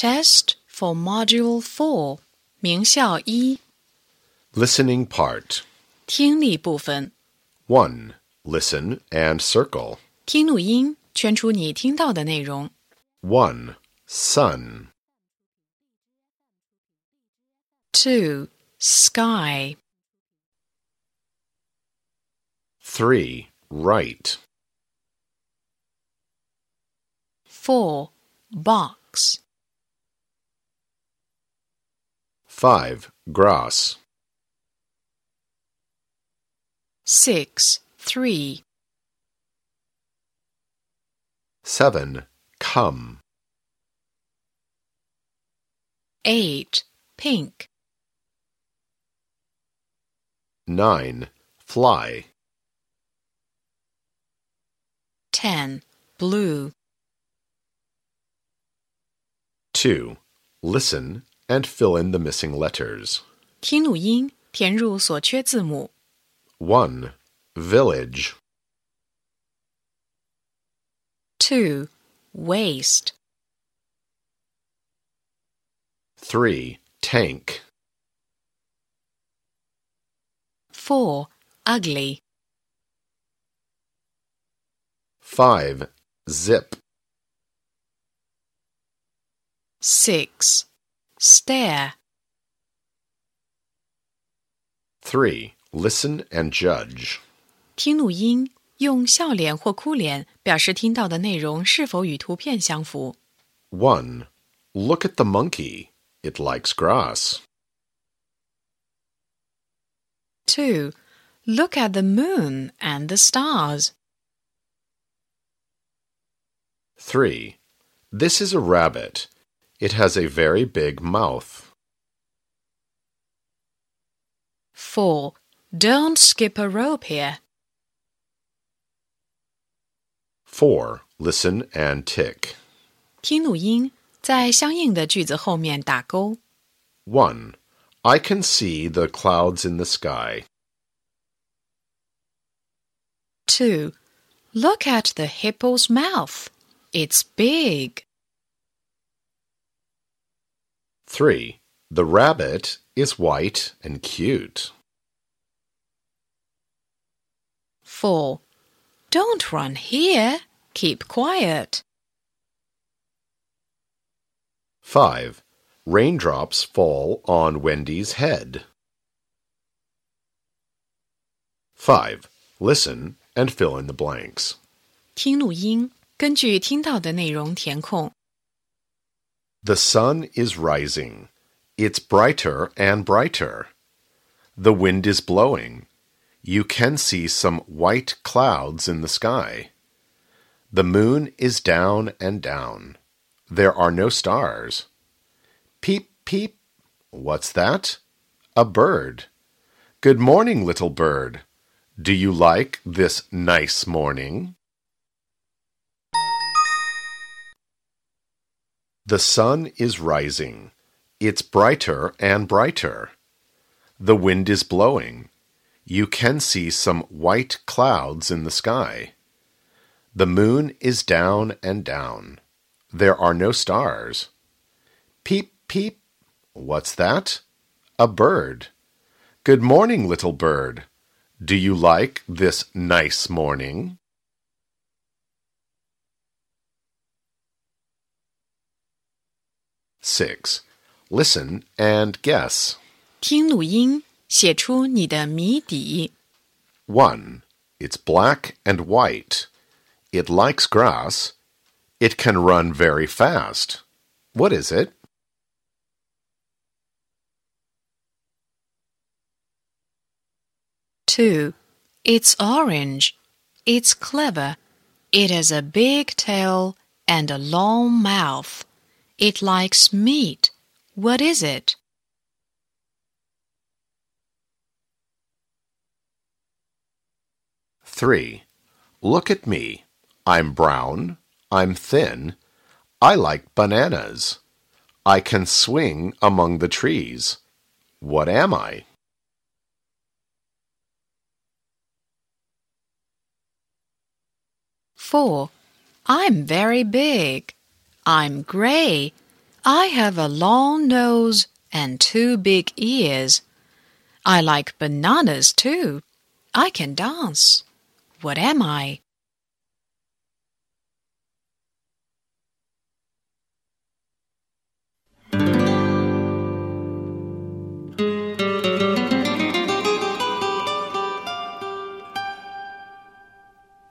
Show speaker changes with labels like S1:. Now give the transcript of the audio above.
S1: Test for Module 4名校一
S2: Listening part.
S1: 听力部分，
S2: 1. Listen and circle.
S1: 听录音，圈出你听到的内容。
S2: 1. Sun.
S1: 2. Sky.
S2: 3. Right.
S1: 4. Box.
S2: 5. Grass.
S1: 6. 3.
S2: 7. Come.
S1: 8. Pink.
S2: 9. Fly.
S1: 10. Blue.
S2: 2. Listen and fill in the missing letters.
S1: 听录音，填入所缺字母。
S2: 1. Village.
S1: 2. Waste.
S2: 3. Tank.
S1: 4. Ugly.
S2: 5. Zip.
S1: 6. Stare.
S2: 3. Listen and judge.
S1: 听录音，用笑脸或哭脸表示听到的内容是否与图片相符。
S2: 1. Look at the monkey. It likes grass.
S1: 2. Look at the moon and the stars.
S2: 3. This is a rabbit. It has a very big mouth.
S1: 4. Don't skip a rope here.
S2: 4. Listen and tick.
S1: 听录音，在相应的句子后面打勾。
S2: 1. I can see the clouds in the sky.
S1: 2. Look at the hippo's mouth. It's big.
S2: 3. The rabbit is white and cute.
S1: 4. Don't run here. Keep quiet.
S2: 5. Raindrops fall on Wendy's head. 5. Listen and fill in the blanks.
S1: 听录音，根据听到的内容填空。
S2: The sun is rising. It's brighter and brighter. The wind is blowing. You can see some white clouds in the sky. The moon is down and down. There are no stars. Peep, peep. What's that? A bird. Good morning, little bird. Do you like this nice morning? The sun is rising. It's brighter and brighter. The wind is blowing. You can see some white clouds in the sky. The moon is down and down. There are no stars. Peep, peep. What's that? A bird. Good morning, little bird. Do you like this nice morning? Six. Listen and guess.
S1: 听录音，写出你的谜底。
S2: 1. It's black and white. It likes grass. It can run very fast. What is it?
S1: 2. It's orange. It's clever. It has a big tail and a long mouth. It likes meat. What is it?
S2: 3. Look at me. I'm brown. I'm thin. I like bananas. I can swing among the trees. What am I?
S1: 4. I'm very big. I'm gray. I have a long nose and two big ears. I like bananas too. I can dance. What am I?